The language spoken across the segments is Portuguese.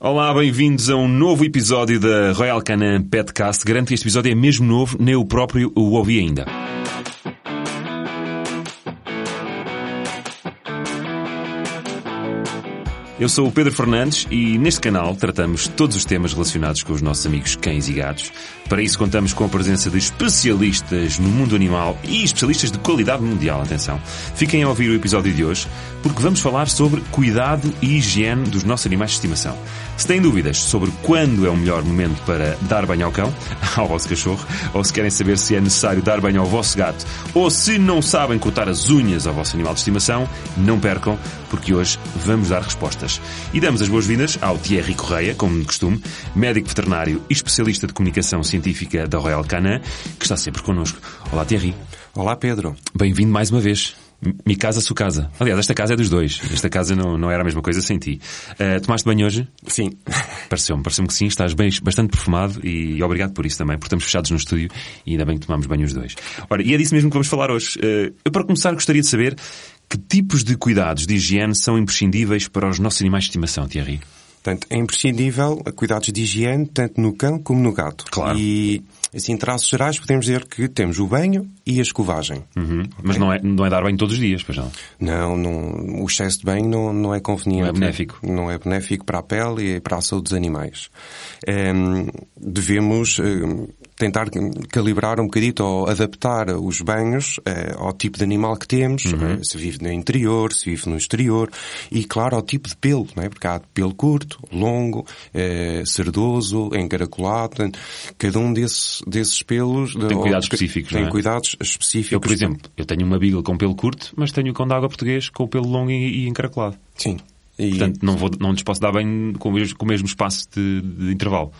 Olá, bem-vindos a um novo episódio da Royal Canin Petcast. Garanto que este episódio é mesmo novo, nem eu próprio o ouvi ainda. Eu sou o Pedro Fernandes e neste canal tratamos todos os temas relacionados com os nossos amigos cães e gatos. Para isso contamos com a presença de especialistas no mundo animal e especialistas de qualidade mundial, atenção. Fiquem a ouvir o episódio de hoje porque vamos falar sobre cuidado e higiene dos nossos animais de estimação. Se têm dúvidas sobre quando é o melhor momento para dar banho ao cão, ao vosso cachorro, ou se querem saber se é necessário dar banho ao vosso gato, ou se não sabem cortar as unhas ao vosso animal de estimação, não percam, porque hoje vamos dar respostas. E damos as boas-vindas ao Thierry Correia, como de costume, médico veterinário e especialista de comunicação científica da Royal Canin, que está sempre connosco. Olá, Thierry. Olá, Pedro. Bem-vindo mais uma vez. Mi casa, sua casa. Aliás, esta casa é dos dois. Esta casa não, não era a mesma coisa sem ti. Uh, tomaste banho hoje? Sim. Pareceu-me, pareceu-me que sim. Estás bem, bastante perfumado e obrigado por isso também, porque estamos fechados no estúdio e ainda bem que tomamos banho os dois. Ora, e é disso mesmo que vamos falar hoje. Uh, eu, para começar, gostaria de saber que tipos de cuidados de higiene são imprescindíveis para os nossos animais de estimação, Thierry? Portanto, é imprescindível cuidados de higiene tanto no cão como no gato. Claro. E, assim, em traços gerais, podemos dizer que temos o banho e a escovagem. Uhum. Okay? Mas não é, não é dar banho todos os dias, pois não? Não, não o excesso de banho não, não é conveniente. Não é benéfico. Não é benéfico para a pele e para a saúde dos animais. devemos tentar calibrar um bocadito ou adaptar os banhos eh, ao tipo de animal que temos, uhum. eh, se vive no interior, se vive no exterior, e claro ao tipo de pelo, não é? porque há pelo curto, longo, eh, cerdoso, encaracolado, cada um desses, desses pelos... Tem cuidados específicos, Tem é? cuidados específicos. Eu, por exemplo, eu tenho uma beagle com pelo curto, mas tenho o cão de água português com o pelo longo e, e encaracolado. Sim. E... Portanto, não, vou, não lhes posso dar bem com o mesmo, com o mesmo espaço de, de, intervalo.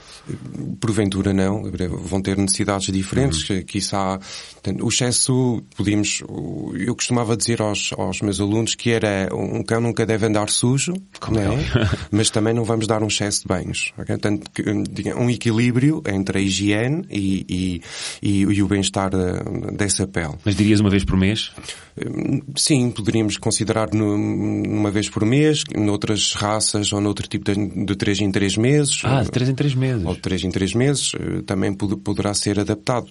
Porventura não. Vão ter necessidades diferentes. Uhum. Quizá o excesso, podíamos... Eu costumava dizer aos, aos meus alunos que era um cão nunca deve andar sujo, Como é? mas também não vamos dar um excesso de banhos. Okay? Portanto, um equilíbrio entre a higiene e, e, e, e o bem-estar dessa pele. Mas dirias uma vez por mês? Sim, poderíamos considerar uma vez por mês, noutras raças ou noutro tipo de, de 3 em 3 meses. Ah, de 3 em 3 meses. Ou de 3 em 3 meses, também poderá ser adaptado.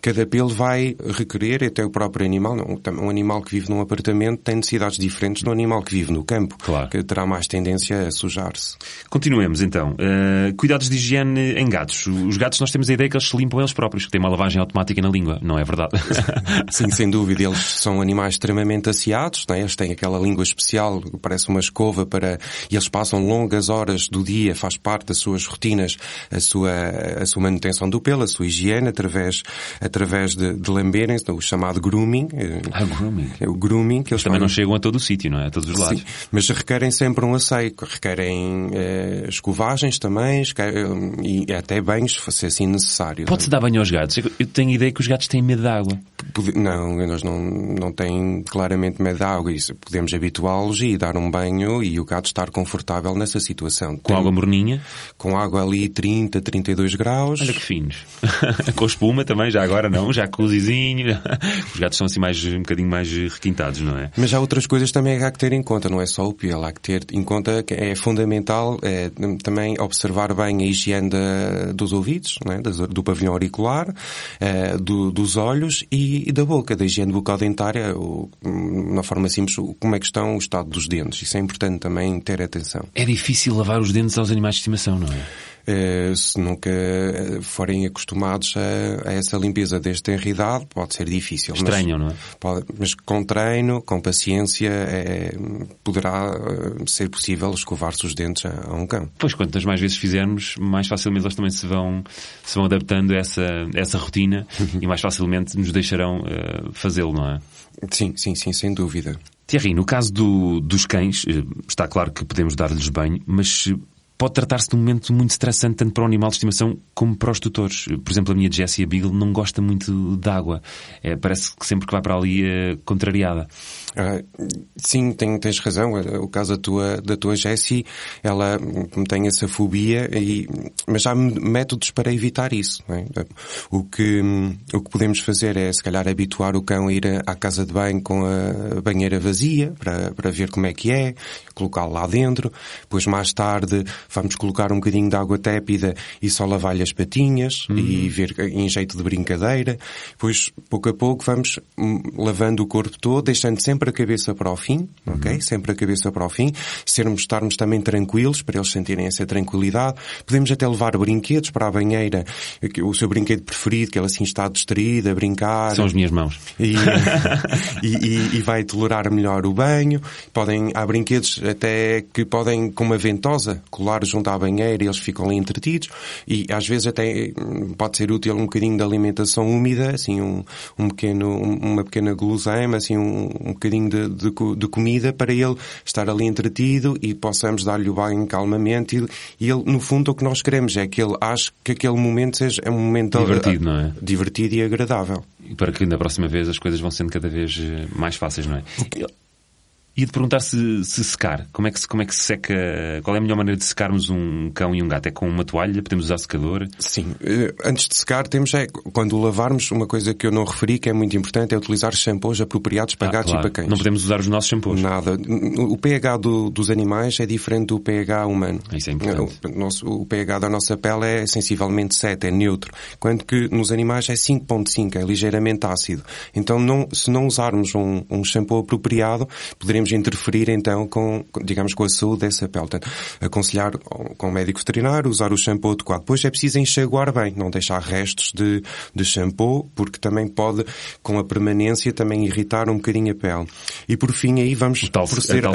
Cada pelo vai requerer, até o próprio animal, um animal que vive num apartamento tem necessidades diferentes do animal que vive no campo, claro. que terá mais tendência a sujar-se. Continuemos então. Uh, cuidados de higiene em gatos. Os gatos nós temos a ideia que eles se limpam eles próprios, que têm uma lavagem automática na língua. Não é verdade? Sim, sem dúvida. Eles são animais extremamente asseados, né? eles têm aquela língua especial, parece uma escova para, e eles passam longas horas do dia, faz parte das suas rotinas, a sua, a sua manutenção do pelo, a sua higiene, através, através de, de lamberem o chamado grooming. Ah, grooming. É o grooming que eles também não chegam a todo o sítio, não é? A todos os lados. Sim, mas requerem sempre um asseio, requerem eh, escovagens também, e até banhos, se assim necessário. Pode-se dar banho aos gatos? Eu tenho a ideia que os gatos têm medo de água. Não, eles não, não têm claramente medo de água. Isso, podemos habituá-los e dar um banho e o gato estar confortável nessa situação. Com Tem, água morninha? Com água ali 30, 32 graus. Olha que finos. com espuma também, já agora não, já com o zizinho. Os gatos são assim mais, um bocadinho mais requintados, não é? Mas há outras coisas também que há que ter em conta, não é só o pelo. Há que ter em conta que é fundamental é, também observar bem a higiene da, dos ouvidos, é? do pavilhão auricular, é, do, dos olhos e, e, da boca, da higiene bucodentária, na forma simples, como é que estão o estado dos dentes. Isso é importante também ter atenção. É difícil lavar os dentes aos animais de estimação, não é? Uh, se nunca forem acostumados a, a, essa limpeza desde tenra idade, pode ser difícil. Estranho, mas, não é? Pode, mas com treino, com paciência, é, poderá ser possível escovar-se os dentes a, a, um cão. Pois, quantas mais vezes fizermos, mais facilmente eles também se vão, se vão adaptando a essa, essa rotina e mais facilmente nos deixarão uh, fazê-lo, não é? Sim, sim, sim, sem dúvida. Thierry, no caso do, dos cães, está claro que podemos dar-lhes banho, mas pode tratar-se de um momento muito estressante tanto para o animal de estimação como para os tutores. Por exemplo, a minha Jessie, a Beagle, não gosta muito de água. É, parece que sempre que vai para ali é contrariada. Ah, sim, tem, tens razão. O caso da tua, da tua Jessie, ela tem essa fobia, e, mas há métodos para evitar isso. É? O, que, o que podemos fazer é, se calhar, habituar o cão a ir à casa de banho com a banheira vazia, para, para ver como é que é, colocá-lo lá dentro. Depois, mais tarde, vamos colocar um bocadinho de água tépida e só lavar-lhe as patinhas uhum. e ver em jeito de brincadeira. Depois, pouco a pouco, vamos hum, lavando o corpo todo, deixando sempre a cabeça para o fim, uhum. ok? Sempre a cabeça para o fim. Sermos, estarmos também tranquilos, para eles sentirem essa tranquilidade. Podemos até levar brinquedos para a banheira, o seu brinquedo preferido, que ela assim está distraída, a brincar. São as minhas mãos. E, e, e, vai tolerar melhor o banho. Podem, há brinquedos até que podem, com uma ventosa, colar junto à banheira e eles ficam ali entretidos. E às vezes até hum, pode ser útil um bocadinho de alimentação úmida, assim um, um pequeno, uma pequena guloseima, assim um, um bocadinho de, de, de, comida para ele estar ali entretido e possamos dar-lhe o banho calmamente e, e ele, no fundo, o que nós queremos é que ele ache que aquele momento seja é um momento divertido, não é? divertido e agradável. E para que na próxima vez as coisas vão sendo cada vez eh, mais fáceis, não é? E de perguntar se, se, secar. Como é, que como é que se seca? Qual é a melhor maneira de secarmos um cão e um gato? É com uma toalha? Podemos usar secador? Sim. Eh, antes de secar, temos é, quando lavarmos, uma coisa que eu não referi, que é muito importante, é utilizar shampoos apropriados para ah, gatos claro. e para cães. Não podemos usar os nossos shampoos? Nada. O pH do, dos animais é diferente do pH humano. Isso é importante. O, nosso, o pH da nossa pele é sensivelmente 7, é neutro. Quando que nos animais é 5.5, é ligeiramente ácido. Então, não, se não usarmos um, um shampoo apropriado, poderemos podemos interferir então com, digamos, com a saúde dessa pele. Portanto, aconselhar com o médico veterinário usar o shampoo adequado. Depois é preciso enxaguar bem, não deixar restos de, de shampoo, porque também pode, com a permanência, também irritar um bocadinho a pele. E por fim aí vamos tal, proceder a,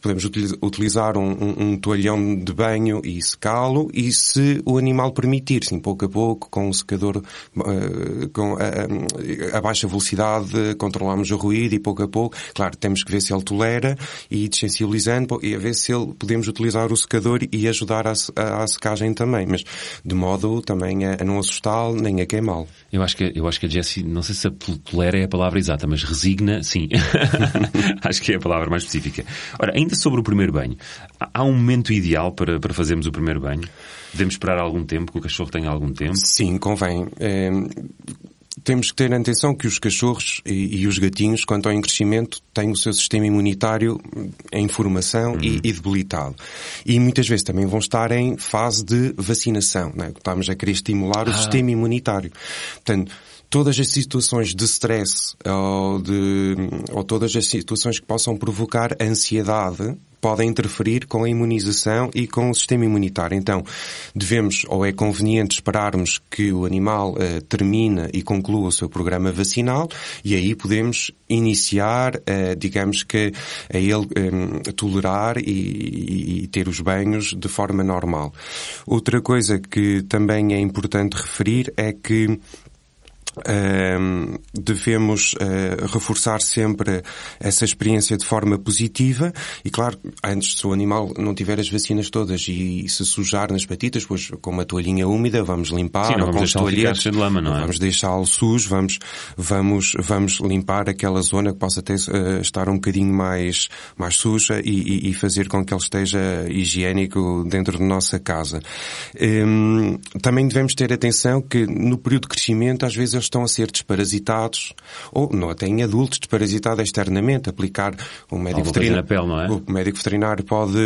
podemos utilizar um, um, um, toalhão de banho e secá-lo e se o animal permitir, sim, pouco a pouco, com o secador uh, com a, a, baixa velocidade, controlamos o ruído e pouco a pouco, claro, temos que ver se ele tolera e desensibilizando e a ver se ele, podemos utilizar o secador e ajudar à, à secagem também, mas de modo também a, a não assustá-lo nem a queimá-lo. Eu acho que, eu acho que a Jessie, não sei se a tolera é a palavra exata, mas resigna, sim. acho que é a palavra mais específica. Ora, ainda sobre o primeiro banho, há um momento ideal para, para fazermos o primeiro banho? Devemos esperar algum tempo, que o cachorro tenha algum tempo? Sim, convém. É temos que ter atenção que os cachorros e, e, os gatinhos, quando estão em crescimento, têm o seu sistema imunitário em formação uhum. e, e, debilitado. E muitas vezes também vão estar em fase de vacinação. Né? Estamos a querer estimular ah. o sistema imunitário. Portanto, todas as situações de stress ou, de, ou todas as situações que possam provocar ansiedade podem interferir com a imunização e com o sistema imunitário. Então, devemos, ou é conveniente esperarmos que o animal uh, termine e conclua o seu programa vacinal e aí podemos iniciar, uh, digamos que, a ele um, tolerar e, e, ter os banhos de forma normal. Outra coisa que também é importante referir é que Uh, devemos uh, reforçar sempre essa experiência de forma positiva e, claro, antes, se o animal não tiver as vacinas todas e se sujar nas patitas, pois com uma toalhinha úmida vamos limpar, Sim, ou com os toalhetes, de lama, não é? vamos deixá-lo sujo, vamos, vamos, vamos limpar aquela zona que possa ter, uh, estar um bocadinho mais, mais suja e, e, e, fazer com que ele esteja higiênico dentro da nossa casa. Um, também devemos ter atenção que no período de crescimento, às vezes, eles estão a ser desparasitados, ou não até em adultos, desparasitados externamente, aplicar um médico veterinário. Pele, não é? O médico veterinário pode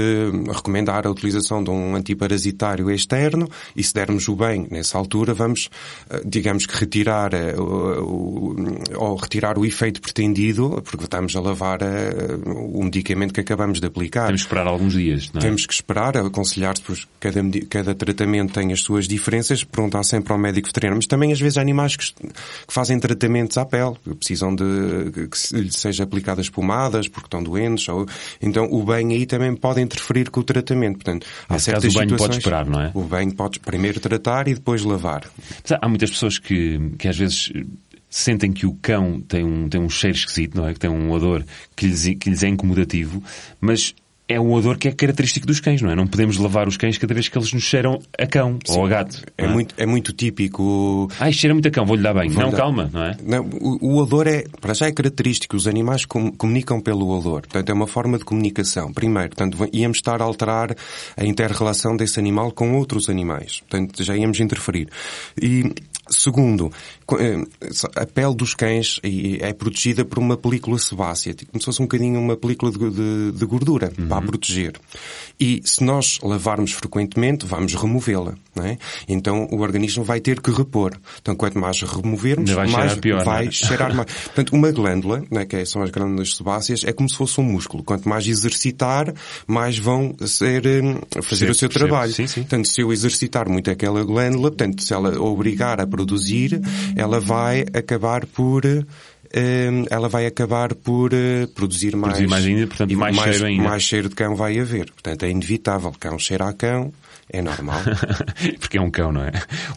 recomendar a utilização de um antiparasitário externo e se dermos o bem nessa altura, vamos, eh, digamos que retirar eh, o, ou retirar o efeito pretendido, porque estamos a lavar eh, o medicamento que acabamos de aplicar. Temos que esperar alguns dias, não é? Temos que esperar, aconselhar-se, pois cada, cada tratamento tem as suas diferenças, perguntar sempre ao médico veterinário, mas também às vezes há animais que que fazem tratamentos à pele, precisam de que lhe seja aplicadas pomadas porque estão doentes, ou, então o banho aí também pode interferir com o tratamento. Portanto, há Nesse certas caso, o banho pode esperar, não é? O banho pode primeiro tratar e depois lavar. Há muitas pessoas que, que às vezes sentem que o cão tem um, tem um cheiro esquisito, não é? Que tem um odor que lhes, que lhes é incomodativo, mas é um odor que é característico dos cães, não é? Não podemos lavar os cães cada vez que eles nos cheiram a cão Sim, ou a gato. É, é, muito, é muito típico. Ai, cheira muito a cão, vou-lhe dar bem. Vou não, dar... calma, não é? Não, o, o, odor é, para já é característico. Os animais com, comunicam pelo odor. Portanto, é uma forma de comunicação. Primeiro, portanto, íamos estar a alterar a inter-relação desse animal com outros animais. Portanto, já íamos interferir. E Segundo, eh, a pele dos cães é protegida por uma película sebácea, tipo, como se fosse um bocadinho uma película de, de, de gordura uhum. para a proteger. E se nós lavarmos frequentemente, vamos removê-la. É? Então o organismo vai ter que repor. Então quanto mais removermos, vai mais cheirar pior, vai é? cheirar mais. Portanto, uma glândula, né, que são as glândulas sebáceas, é como se fosse um músculo. Quanto mais exercitar, mais vão ser, hum, fazer percebo, o seu percebo. trabalho. Sim, sim. Portanto, se eu exercitar muito aquela glândula, portanto, se ela obrigar a produzir, ela vai acabar por ela vai acabar por uh, produzir mais, produzir mais ainda, portanto, mais, mais, cheiro ainda. Mais cheiro de cão vai haver. Portanto, é inevitável. Cão cheira a cão, é normal. Porque é um cão, não é?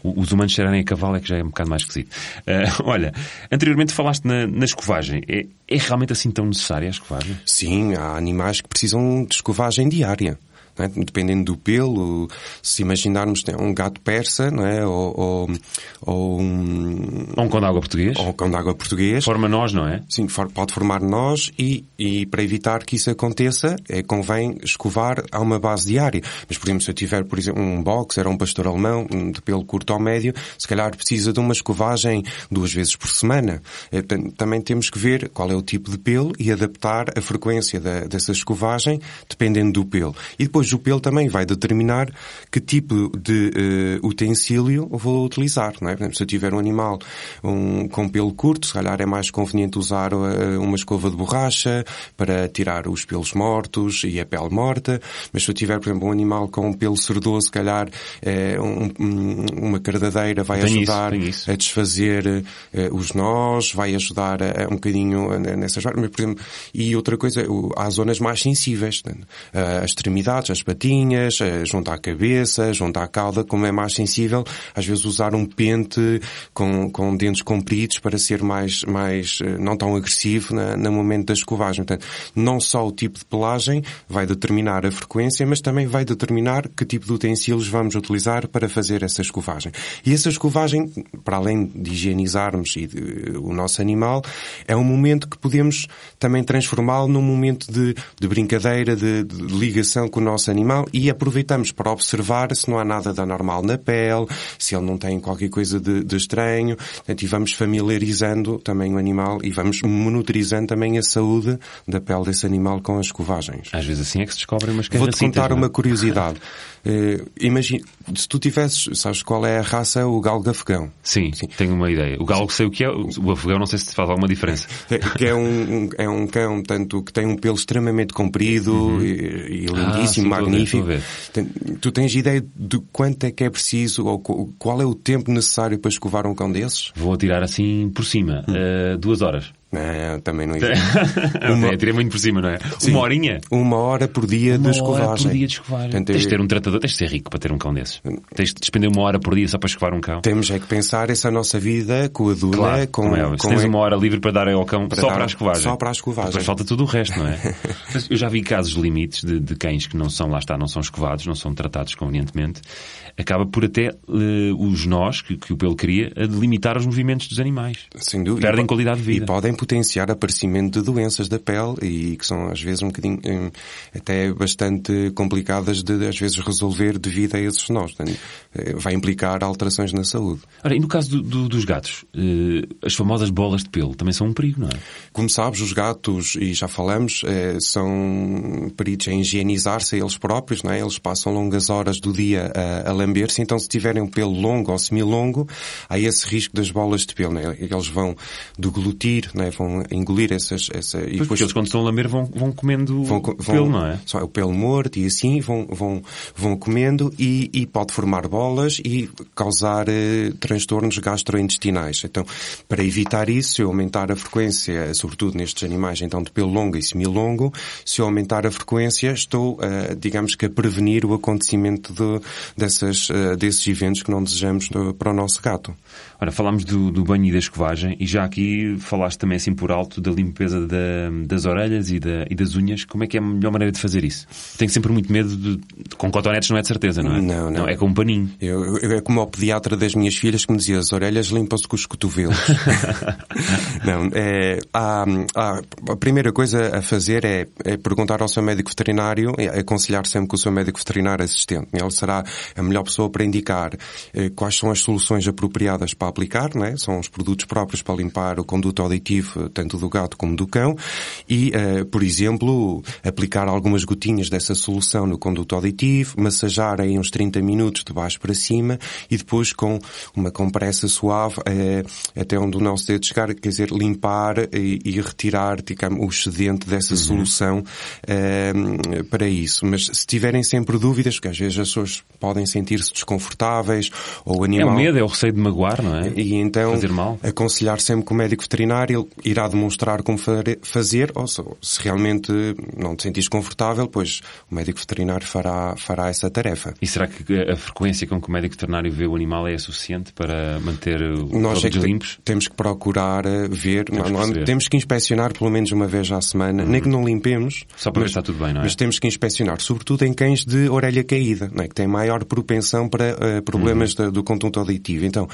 Os humanos cheirarem a cavalo é que já é um bocado mais esquisito. Uh, olha, anteriormente falaste na, na escovagem. É, é realmente assim tão necessária a escovagem? Sim, há animais que precisam de escovagem diária. É? dependendo do pelo, se imaginarmos um gato persa, não é? ou, ou, ou um... Ou um cão de água português. Ou um cão de água português. Forma nós, não é? Sim, pode formar nós e, e para evitar que isso aconteça, é, convém escovar a uma base diária. Mas, por exemplo, se eu tiver, por exemplo, um boxer ou um pastor alemão de pelo curto ou médio, se calhar precisa de uma escovagem duas vezes por semana. É, também temos que ver qual é o tipo de pelo e adaptar a frequência da, dessa escovagem dependendo do pelo. E depois depois o pelo também vai determinar que tipo de uh, utensílio vou utilizar, não é? Por exemplo, se eu tiver um animal um, com pelo curto, se calhar é mais conveniente usar uh, uma escova de borracha para tirar os pelos mortos e a pele morta, mas se eu tiver, por exemplo, um animal com um pelo cerdoso, se calhar uh, um, uma cardadeira vai tem ajudar isso, isso. a desfazer os nós, vai ajudar a, a um bocadinho nessas mas, por exemplo, e outra coisa, há zonas mais sensíveis, né? as extremidades, as patinhas, eh, junto à cabeça, junto à cauda, como é mais sensível, às vezes usar um pente com, com dentes compridos para ser mais, mais eh, não tão agressivo na, no momento da escovagem. Portanto, não só o tipo de pelagem vai determinar a frequência, mas também vai determinar que tipo de utensílios vamos utilizar para fazer essa escovagem. E essa escovagem, para além de higienizarmos e de, o nosso animal, é um momento que podemos também transformá-lo num momento de, de brincadeira, de, de ligação com o nosso nosso animal e aproveitamos para observar se não há nada de anormal na pele, se ele não tem qualquer coisa de, de estranho, portanto, e vamos familiarizando também o animal e vamos monitorizando também a saúde da pele desse animal com as escovagens. Às vezes assim é que se descobrem umas Vou-te contar não? uma curiosidade. Uh, imagina, se tu tivesses, sabes qual é a raça, o galgo afegão? Sim, Sim. tenho uma ideia. O galgo sei o que é, o afegão não sei se faz alguma diferença. É, que é um, é um cão, tanto que tem um pelo extremamente comprido uhum. e, e, lindíssimo, ah, sim, magnífico. Ver, tu tens ideia de quanto é que é preciso ou qual é o tempo necessário para escovar um cão desses? Vou atirar assim por cima, uh, duas horas. Não, também não existe. uma... É, tirei muito por cima, não é? Sim. Uma horinha? Uma hora por dia uma de escovagem. Uma hora por dia de escovagem. Portanto, tens de ter um tratador, tens de ser rico para ter um cão desses. Tens de despender uma hora por dia só para escovar um cão. Temos é que pensar essa nossa vida com a Duna, claro, com... Com, é. Se tens uma hora livre para dar ao cão para só dar, para a escovagem. Só para a escovagem. Depois falta tudo o resto, não é? Mas eu já vi casos limites de, de, cães que não são, lá está, não são escovados, não são tratados convenientemente. Acaba por até uh, os nós, que, que o pelo cria, a delimitar os movimentos dos animais. Sem dúvida. Perdem e, qualidade de vida. E podem potenciar aparecimento de doenças da pele e que são às vezes um bocadinho hum, até bastante complicadas de às vezes resolver devido a esses nós. Eh, vai implicar alterações na saúde. Ora, e no caso do, do, dos gatos, eh, as famosas bolas de pelo também são um perigo, não é? Como sabes, os gatos, e já falamos, eh, são peritos em higienizar-se a eles próprios, não é? Eles passam longas horas do dia a, a lamber-se, então se tiverem um pelo longo ou semilongo, há esse risco das bolas de pelo, não é? Eles vão deglutir, não é? Vão engolir essas... Essa, e depois eles quando estão a lamber vão, vão comendo vão, vão, pelo, não é? Só o pelo morto e assim vão, vão, vão comendo e, e pode formar bolas e causar eh, transtornos gastrointestinais. Então, para evitar isso, se eu aumentar a frequência, sobretudo nestes animais então de pelo longo e semilongo, se eu aumentar a frequência, estou, uh, digamos que a prevenir o acontecimento de, dessas, uh, desses eventos que não desejamos para o nosso gato. Ora, falámos do, do banho e da escovagem e já aqui falaste também assim por alto da limpeza da, das orelhas e, da, e, das unhas. Como é que é a melhor maneira de fazer isso? Tenho sempre muito medo de... Com cotonetes não é de certeza, não é? Não, não. não é com um paninho. Eu, eu, é como o pediatra das minhas filhas que me dizia as orelhas limpam-se com os cotovelos. não, é, há, há, a primeira coisa a fazer é, é perguntar ao seu médico veterinário, é aconselhar sempre com o seu médico veterinário assistente. Ele será a melhor pessoa para indicar eh, quais são as soluções apropriadas para aplicar, não é? São os produtos próprios para limpar o conduto auditivo, tanto do gato como do cão, e, uh, por exemplo, aplicar algumas gotinhas dessa solução no conduto auditivo, massajar aí uns 30 minutos de baixo para cima e depois com uma compressa suave uh, até onde o nosso dedo chegar, quer dizer, limpar e, e retirar, digamos, o excedente dessa uhum. solução uh, para isso. Mas se tiverem sempre dúvidas, porque às vezes as pessoas podem sentir-se desconfortáveis ou o animal... É o medo, é o receio de magoar, não é? E então, aconselhar sempre que o médico veterinário irá demonstrar como fazer, ou se realmente não te sentires confortável, pois o médico veterinário fará, fará essa tarefa. E será que a frequência com que o médico veterinário vê o animal é suficiente para manter os é limpos? Temos que procurar eh, ver, temos, não, não, temos que inspecionar pelo menos uma vez à semana, uhum. nem que não limpemos. Só para mas, ver se está tudo bem, não é? Mas temos que inspecionar, sobretudo em cães de orelha caída, é? que têm maior propensão para uh, problemas uhum. do conjunto auditivo. Então,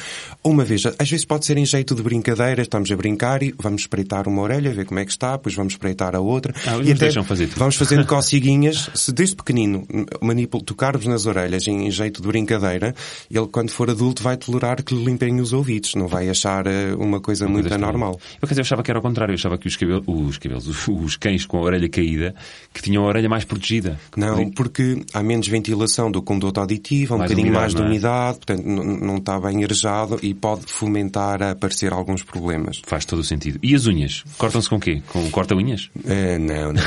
uma vez, às vezes pode ser em jeito de brincadeira, estamos a brincar e vamos espreitar uma orelha, ver como é que está, depois vamos espreitar a outra. Ah, e até deixam fazer tudo. Vamos fazendo cociguinhas. Se desde pequenino manipulo, tocarmos nas orelhas em, em, jeito de brincadeira, ele quando for adulto vai tolerar que lhe limpem os ouvidos, não vai achar uh, uma coisa uma muito anormal. Eu, quer dizer, eu achava que era o contrário, eu achava que os cabelos, os, cabelos os, cães com a orelha caída, que tinham a orelha mais protegida. Não, porque há menos ventilação do conduto auditivo, há um mais bocadinho umidade, mais de é? umidade, portanto não está bem arejado e pode fomentar a aparecer alguns problemas. Faz todo o sentido. E as unhas? Cortam-se com quê? Com corta-unhas? É, não, não, não.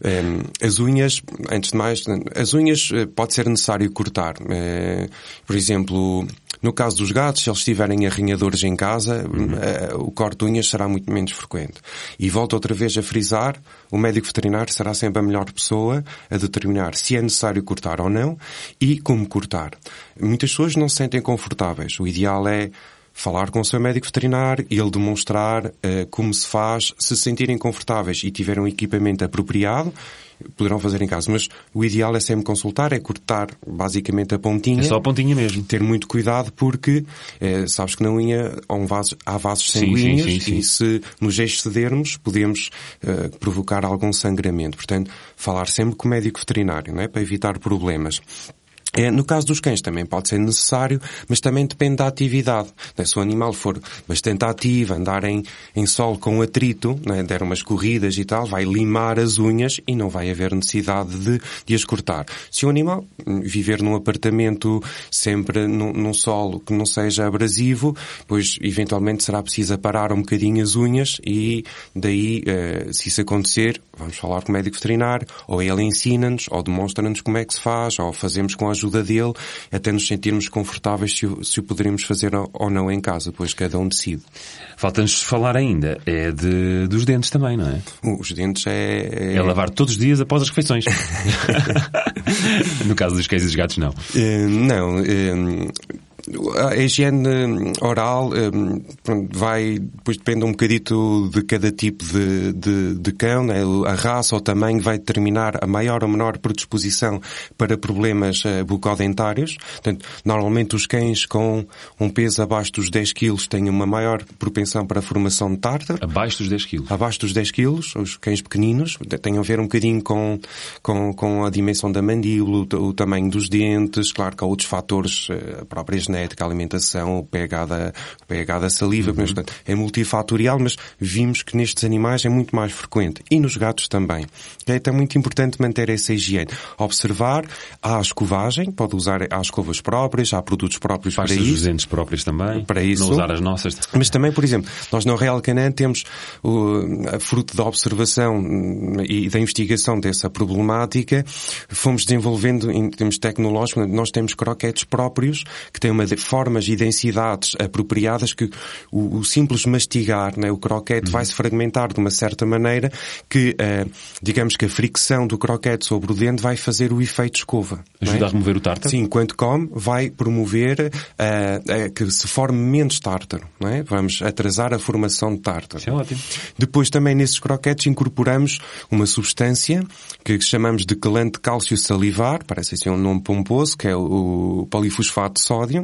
é, as unhas, antes de mais, as unhas eh, pode ser necessário cortar. É, por exemplo, no caso dos gatos, se eles tiverem arranhadores em casa, uhum. uh, o corte de unhas será muito menos frequente. E volto outra vez a frisar, o médico veterinário será sempre a melhor pessoa a determinar se é necessário cortar ou não e como cortar. Muitas pessoas não se sentem confortáveis. O ideal é falar com o seu médico veterinário, ele demonstrar uh, como se faz, se se sentirem confortáveis e tiver um equipamento apropriado, poderão fazer em casa. Mas o ideal é sempre consultar, é cortar basicamente a pontinha. É só a pontinha mesmo. Ter muito cuidado porque eh, sabes que na unha há, um vaso, há vasos sanguíneos sim, sim, sim, e se nos excedermos podemos eh, provocar algum sangramento. Portanto, falar sempre com o médico veterinário, não é? Para evitar problemas. É, no caso dos cães também pode ser necessário, mas também depende da atividade. Né? Se o animal for bastante ativo, andar em, em sol com atrito, né? der umas corridas e tal, vai limar as unhas e não vai haver necessidade de, de as cortar. Se o animal viver num apartamento sempre num, num solo que não seja abrasivo, pois eventualmente será preciso aparar um bocadinho as unhas e daí, eh, se isso acontecer, vamos falar com o médico veterinário, ou ele ensina-nos, ou demonstra-nos como é que se faz, ou fazemos com a ajuda dele, até nos sentirmos confortáveis se o, se o poderemos fazer ou não em casa, pois cada um decide. Falta-nos falar ainda, é de, dos dentes também, não é? Os dentes é... É, é lavar todos os dias após as refeições. no caso dos cães e dos gatos, não. Uh, não. Uh, a higiene oral hum, vai, depois depende um bocadito de cada tipo de, de, de cão, né? a raça ou tamanho vai determinar a maior ou menor predisposição para problemas uh, bucodentários. Portanto, normalmente os cães com um peso abaixo dos 10 kg têm uma maior propensão para a formação de tártaro. Abaixo dos 10 kg? Abaixo dos 10 kg, os cães pequeninos, têm a ver um bocadinho com, com, com a dimensão da mandíbula, o, o tamanho dos dentes, claro que há outros fatores, a própria genética genética, a alimentação, o pH da, o pH da saliva, uhum. portanto, é multifatorial, mas vimos que nestes animais é muito mais frequente. E nos gatos também. É então muito importante manter essa higiene. Observar, há a escovagem, pode usar há escovas próprias, há produtos próprios Faz para isso. os dentes próprios também. Para isso. Não usar as nossas. Mas também, por exemplo, nós no Real Canan temos o, fruto da observação e da investigação dessa problemática, fomos desenvolvendo em termos tecnológicos, nós temos croquetes próprios que têm uma formas e densidades apropriadas que o, o simples mastigar, né, o croquete uhum. vai se fragmentar de uma certa maneira que, uh, digamos que a fricção do croquete sobre o dente vai fazer o efeito escova. Ajuda é? a remover o tártaro? Sim, enquanto come, vai promover uh, uh, que se forme menos tártaro. Não é? Vamos atrasar a formação de tártaro. Isso é ótimo. Depois também nesses croquetes incorporamos uma substância que chamamos de quelante cálcio salivar, parece assim um nome pomposo, que é o polifosfato de sódio,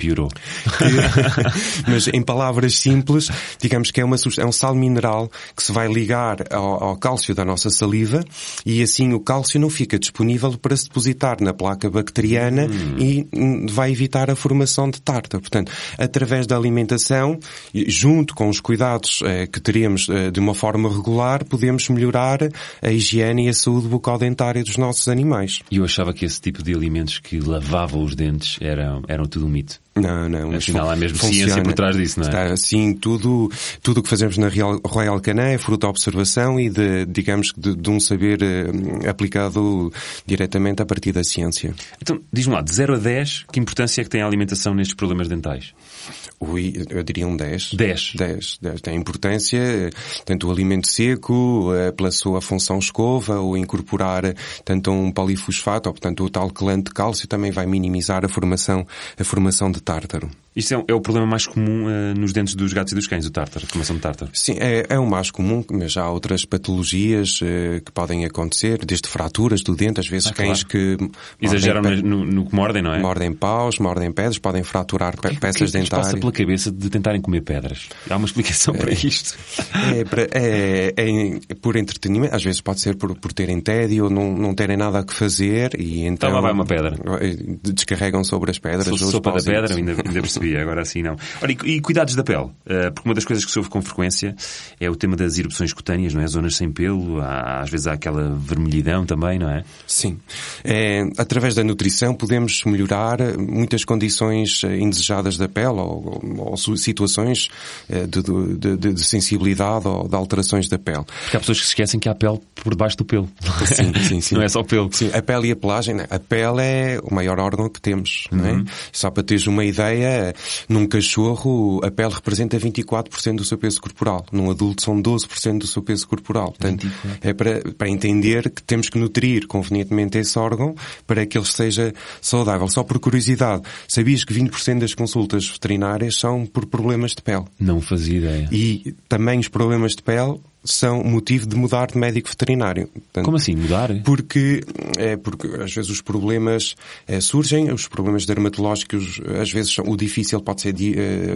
piorou. Mas em palavras simples, digamos que é, uma, é um sal mineral que se vai ligar ao, ao, cálcio da nossa saliva e assim o cálcio não fica disponível para se depositar na placa bacteriana hum. e vai evitar a formação de tártaro. Portanto, através da alimentação, junto com os cuidados eh, que teremos eh, de uma forma regular, podemos melhorar a higiene e a saúde bucodentária dos nossos animais. E eu achava que esse tipo de alimentos que lavavam os dentes eram, eram tudo um mito. Não, não. Afinal, há mesmo funciona. ciência por trás disso, não é? Está, sim, tudo, tudo o que fazemos na Royal Canin é fruto da observação e de, digamos, de, de um saber uh, aplicado diretamente a partir da ciência. Então, diz-me lá, de 0 a 10, que importância é que tem a alimentação nestes problemas dentais? Ui, eu diria um 10. 10? 10. 10. Tem importância, tanto o alimento seco, uh, pela sua função escova, ou incorporar tanto um polifosfato, ou portanto o tal quelante de cálcio também vai minimizar a formação, a formação de tártaro. Isto é, é, o problema mais comum uh, nos dentes dos gatos e dos cães, o tártaro, a formação de tártaro. Sim, é, é o mais comum, mas há outras patologias uh, que podem acontecer, desde fraturas do dente, às vezes ah, cães claro. que... Exageram no, no, que mordem, não é? Mordem paus, mordem pedras, podem fraturar pe peças que dentárias. passa pela cabeça de tentarem comer pedras? Há uma explicação para isto? É, é, é, por entretenimento, às vezes pode ser por, por terem tédio ou não, não terem nada a que fazer e então... Então lá vai uma pedra. Descarregam sobre as pedras. Sou sopa da pedra, ainda, ainda percebi, agora assim não. Ora, e, e, cuidados da pele? Uh, porque uma das coisas que se ouve com frequência é o tema das erupções cutâneas, não é? Zonas sem pelo, há, às vezes há aquela vermelhidão também, não é? Sim. É, através da nutrição podemos melhorar muitas condições eh, indesejadas da pele ou, ou, ou situações eh, de, de, de, de, sensibilidade ou de alterações da pele. Porque há pessoas que se esquecem que há pele por debaixo do pelo. Sim, sim, sim. não é só pelo. Sim, a pele e a pelagem, né? a pele é o maior órgão que temos, uhum. não é? Uhum. Só para teres uma ideia, num cachorro a pele representa 24% do seu peso corporal. Num adulto são 12% do seu peso corporal. Portanto, é para, para entender que temos que nutrir convenientemente esse órgão para que ele seja saudável. Só por curiosidade, sabias que 20% das consultas veterinárias são por problemas de pele? Não fazia ideia. E também os problemas de pele são motivo de mudar de médico veterinário. Portanto, Como assim, mudar? Porque, é, porque às vezes os problemas é, surgem, os problemas dermatológicos, às vezes o difícil pode ser, di, é,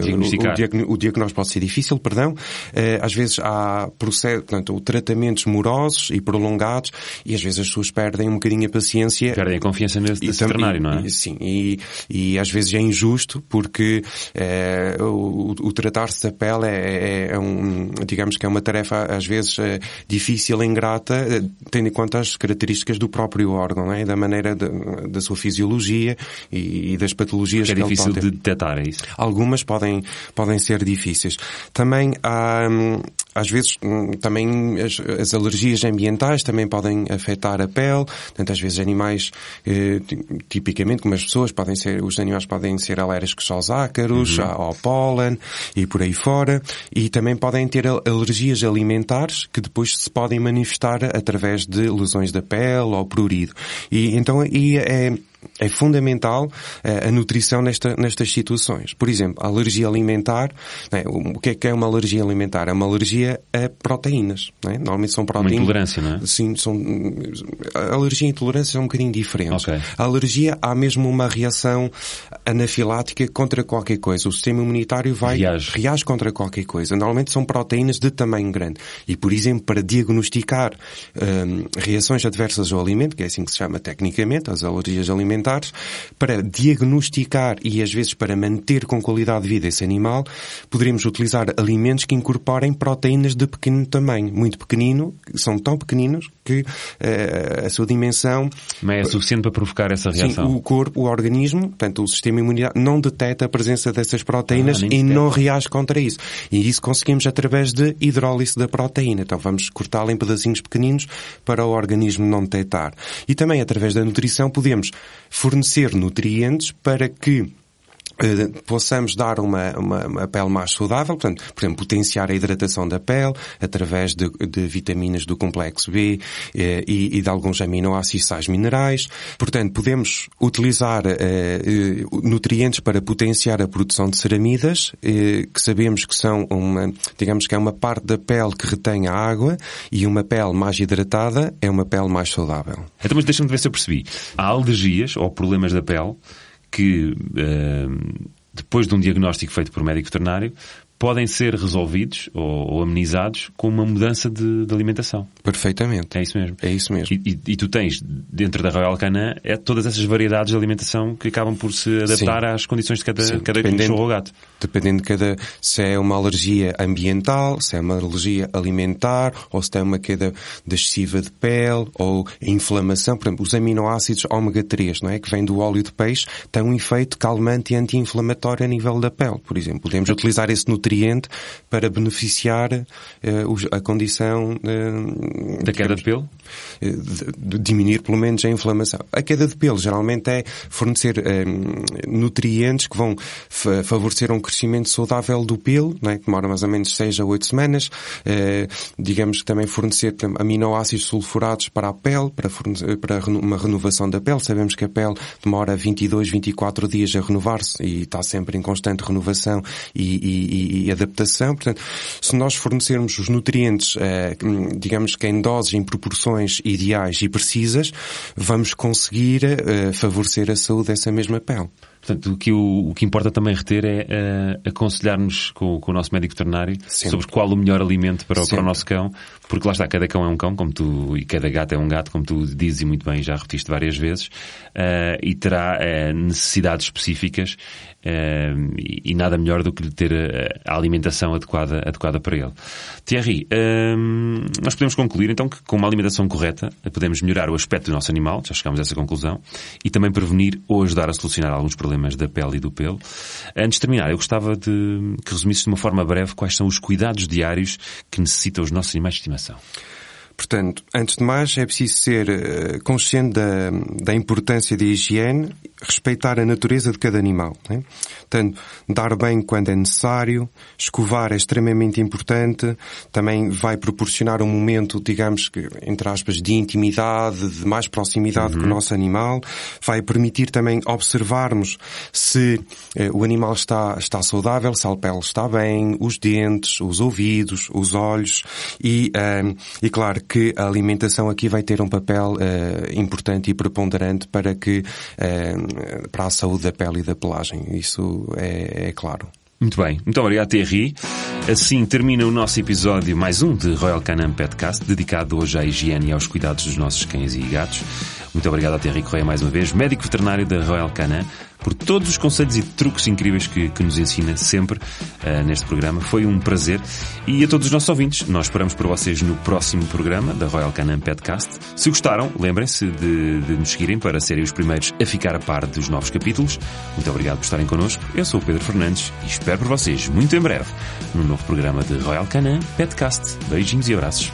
o, o, diagnóstico pode ser difícil, perdão, é, às vezes há processo, portanto, tratamentos morosos e prolongados e às vezes as pessoas perdem um bocadinho a paciência. Perdem a confiança nesse veterinário, não é? E, sim, e, e às vezes é injusto porque é, o, o tratar-se da pele é, é, é um, digamos que é uma tarefa às vezes é difícil, ingrata, eh, tendo em conta as características do próprio órgão, é? da maneira de, da sua fisiologia e, e das patologias que, é que difícil de detectar, é isso? Algumas podem, podem ser difíceis. Também há, hum, às vezes, hum, também as, as, alergias ambientais também podem afetar a pele. Portanto, às vezes animais, eh, tipicamente, como as pessoas, podem ser, os animais podem ser alérgicos aos ácaros, uhum. ao pólen e por aí fora. E também podem ter alergias alimentares que depois se podem manifestar através de lesões da pele ou prurido. E então, e é, é fundamental uh, a nutrição nesta, nestas situações. Por exemplo, a alergia alimentar, né, o que é que é uma alergia alimentar? É uma alergia a proteínas. Né? Normalmente são proteínas. Uma intolerância, não é? Sim, são, a alergia e intolerância são um bocadinho diferentes. Okay. A alergia há mesmo uma reação anafilática contra qualquer coisa. O sistema imunitário vai reage, reage contra qualquer coisa. Normalmente são proteínas de tamanho grande. E, por exemplo, para diagnosticar um, reações adversas ao alimento, que é assim que se chama tecnicamente, as alergias alimentares, alimentares para diagnosticar e às vezes para manter com qualidade de vida esse animal, poderemos utilizar alimentos que incorporem proteínas de pequeno tamanho, muito pequenino, são tão pequeninos que uh, a sua dimensão... Mas é suficiente para provocar essa reação? Sim, o corpo, o organismo, portanto o sistema imunitário não detecta a presença dessas proteínas ah, e não reage contra isso. E isso conseguimos através de hidrólise da proteína. Então vamos cortá-la em pedacinhos pequeninos para o organismo não detectar. E também através da nutrição podemos fornecer nutrientes para que possamos dar uma, uma, uma, pele mais saudável, portanto, por exemplo, potenciar a hidratação da pele através de, de vitaminas do complexo B eh, e, e, de alguns aminoácidos sais minerais. Portanto, podemos utilizar eh, eh, nutrientes para potenciar a produção de ceramidas, eh, que sabemos que são uma, digamos que é uma parte da pele que retém a água e uma pele mais hidratada é uma pele mais saudável. Então, mas deixa-me ver se eu percebi. Há alergias ou problemas da pele que, uh, depois de um diagnóstico feito por médico veterinário, podem ser resolvidos ou, ou amenizados com uma mudança de, de, alimentação. Perfeitamente. É isso mesmo. É isso mesmo. E, e, e, tu tens, dentro da Royal Canin, é todas essas variedades de alimentação que acabam por se adaptar Sim. às condições de cada, Sim. cada cachorro ou gato. Dependendo de cada, se é uma alergia ambiental, se é uma alergia alimentar, ou se tem uma queda de excessiva de pele, ou inflamação. Por exemplo, os aminoácidos ômega 3, não é? Que vem do óleo de peixe, têm um efeito calmante e anti-inflamatório a nível da pele, por exemplo. Podemos utilizar esse nutriente nutriente para beneficiar uh, a condição uh, da queda de pelo? Eh, de, de diminuir pelo menos a inflamação. A queda de pelo geralmente é fornecer nutrientes que vão favorecer um crescimento saudável do pelo, né, que demora mais ou menos 6 a 8 semanas. digamos que também fornecer aminoácidos sulfurados para a pele, para, fornecer, para uma renovação da pele. Sabemos que a pele demora 22, 24 dias a renovar-se e está sempre em constante renovação e, e, e adaptação. Portanto, se nós fornecermos os nutrientes, eh, digamos que em doses, em proporções ideais e precisas, vamos conseguir eh, favorecer a saúde dessa mesma pele. Portanto, o que, o, o que importa também reter é uh, aconselhar-nos com, com, o nosso médico veterinário Sempre. sobre qual o melhor alimento para, para, o nosso cão, porque lá está, cada cão é um cão, como tu, e cada gato é um gato, como tu dizes e muito bem, já repetiste várias vezes, uh, e terá uh, necessidades específicas Uh, e, nada melhor do que ter a, a, alimentação adequada, adequada para ele. Thierry, nós podemos concluir então que com uma alimentação correta podemos melhorar o aspecto do nosso animal, já chegamos a essa conclusão, e também prevenir ou ajudar a solucionar alguns problemas da pele e do pelo. Antes de terminar, eu gostava de que resumisses de uma forma breve quais são os cuidados diários que necessitam os nossos animais de estimação. Portanto, antes de mais, é preciso ser uh, consciente da, da importância da higiene, respeitar a natureza de cada animal. Né? Portanto, dar bem quando é necessário, escovar é extremamente importante, também vai proporcionar um momento, digamos que, entre aspas, de intimidade, de mais proximidade uhum. com o nosso animal, vai permitir também observarmos se uh, o animal está, está saudável, se a pele está bem, os dentes, os ouvidos, os olhos e, uh, e claro, que a alimentação aqui vai ter um papel uh, importante e preponderante para que uh, para a saúde da pele e da pelagem. Isso é, é claro. Muito bem. Muito obrigado, Thierry. Assim termina o nosso episódio, mais um de Royal Canin Petcast, dedicado hoje à higiene e aos cuidados dos nossos cães e gatos. Muito obrigado a Thierry Correia mais uma vez, médico veterinário da Royal Canin por todos os conselhos e truques incríveis que, que nos ensina sempre uh, neste programa. Foi um prazer. E a todos os nossos ouvintes, nós esperamos por vocês no próximo programa da Royal Canin Podcast. Se gostaram, lembrem-se de, de, nos seguirem para serem os primeiros a ficar a par dos novos capítulos. Muito obrigado por estarem connosco. Eu sou o Pedro Fernandes e espero por vocês muito em breve no novo programa de Royal Canin, Petcast. Beijinhos e abraços.